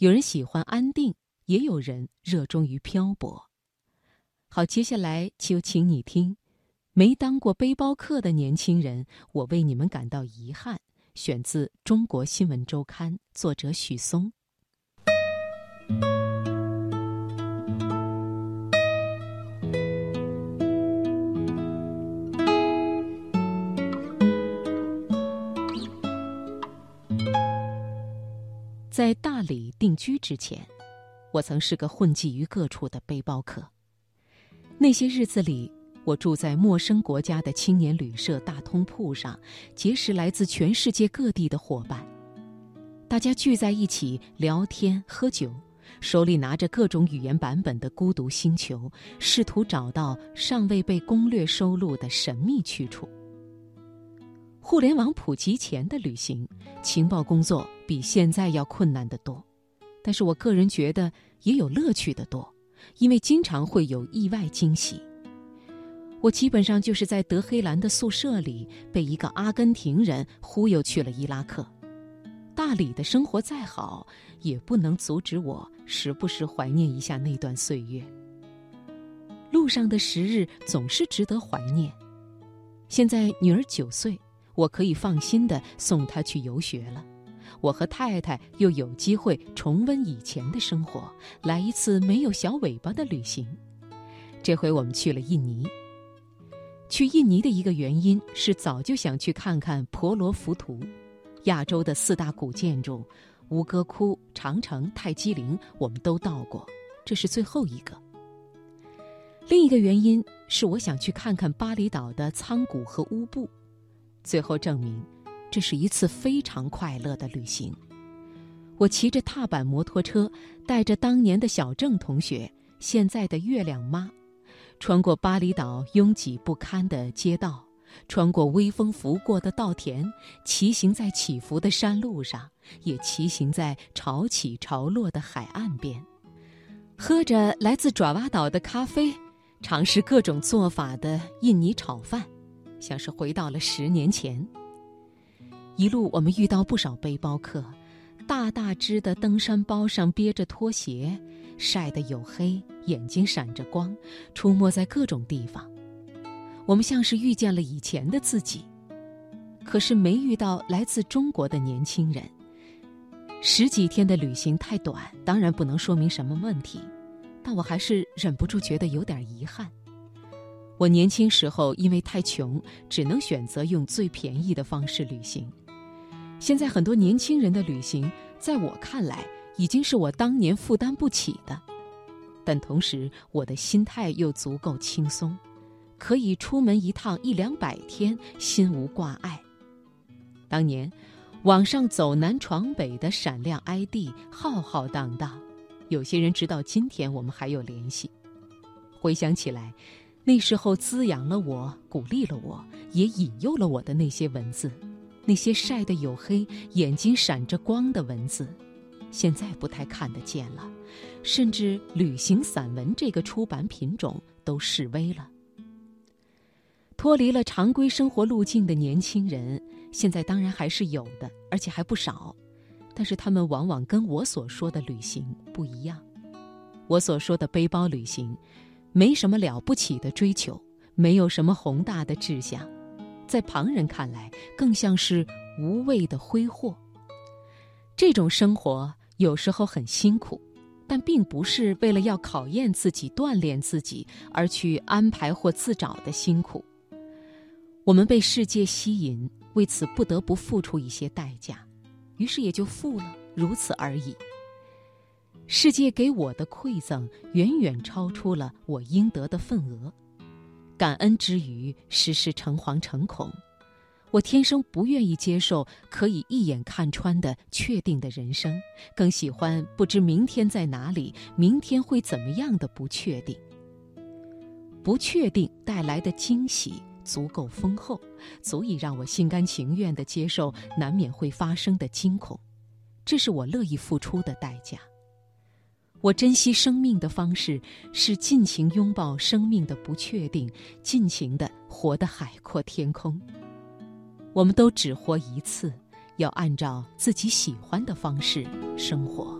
有人喜欢安定，也有人热衷于漂泊。好，接下来就请你听。没当过背包客的年轻人，我为你们感到遗憾。选自《中国新闻周刊》，作者许嵩。在大理定居之前，我曾是个混迹于各处的背包客。那些日子里，我住在陌生国家的青年旅社大通铺上，结识来自全世界各地的伙伴。大家聚在一起聊天喝酒，手里拿着各种语言版本的《孤独星球》，试图找到尚未被攻略收录的神秘去处。互联网普及前的旅行，情报工作比现在要困难得多，但是我个人觉得也有乐趣的多，因为经常会有意外惊喜。我基本上就是在德黑兰的宿舍里被一个阿根廷人忽悠去了伊拉克。大理的生活再好，也不能阻止我时不时怀念一下那段岁月。路上的时日总是值得怀念。现在女儿九岁。我可以放心的送他去游学了，我和太太又有机会重温以前的生活，来一次没有小尾巴的旅行。这回我们去了印尼。去印尼的一个原因是早就想去看看婆罗浮屠，亚洲的四大古建筑，吴哥窟、长城、泰姬陵我们都到过，这是最后一个。另一个原因是我想去看看巴厘岛的仓谷和乌布。最后证明，这是一次非常快乐的旅行。我骑着踏板摩托车，带着当年的小郑同学，现在的月亮妈，穿过巴厘岛拥挤不堪的街道，穿过微风拂过的稻田，骑行在起伏的山路上，也骑行在潮起潮落的海岸边，喝着来自爪哇岛的咖啡，尝试各种做法的印尼炒饭。像是回到了十年前。一路我们遇到不少背包客，大大只的登山包上憋着拖鞋，晒得黝黑，眼睛闪着光，出没在各种地方。我们像是遇见了以前的自己，可是没遇到来自中国的年轻人。十几天的旅行太短，当然不能说明什么问题，但我还是忍不住觉得有点遗憾。我年轻时候因为太穷，只能选择用最便宜的方式旅行。现在很多年轻人的旅行，在我看来已经是我当年负担不起的。但同时，我的心态又足够轻松，可以出门一趟一两百天，心无挂碍。当年，网上走南闯北的闪亮 ID 浩浩荡荡，有些人直到今天我们还有联系。回想起来。那时候滋养了我、鼓励了我、也引诱了我的那些文字，那些晒得黝黑、眼睛闪着光的文字，现在不太看得见了，甚至旅行散文这个出版品种都式微了。脱离了常规生活路径的年轻人，现在当然还是有的，而且还不少，但是他们往往跟我所说的旅行不一样。我所说的背包旅行。没什么了不起的追求，没有什么宏大的志向，在旁人看来更像是无谓的挥霍。这种生活有时候很辛苦，但并不是为了要考验自己、锻炼自己而去安排或自找的辛苦。我们被世界吸引，为此不得不付出一些代价，于是也就付了，如此而已。世界给我的馈赠远远超出了我应得的份额，感恩之余，时时诚惶诚恐。我天生不愿意接受可以一眼看穿的确定的人生，更喜欢不知明天在哪里，明天会怎么样的不确定。不确定带来的惊喜足够丰厚，足以让我心甘情愿地接受难免会发生的惊恐，这是我乐意付出的代价。我珍惜生命的方式是尽情拥抱生命的不确定，尽情的活得海阔天空。我们都只活一次，要按照自己喜欢的方式生活。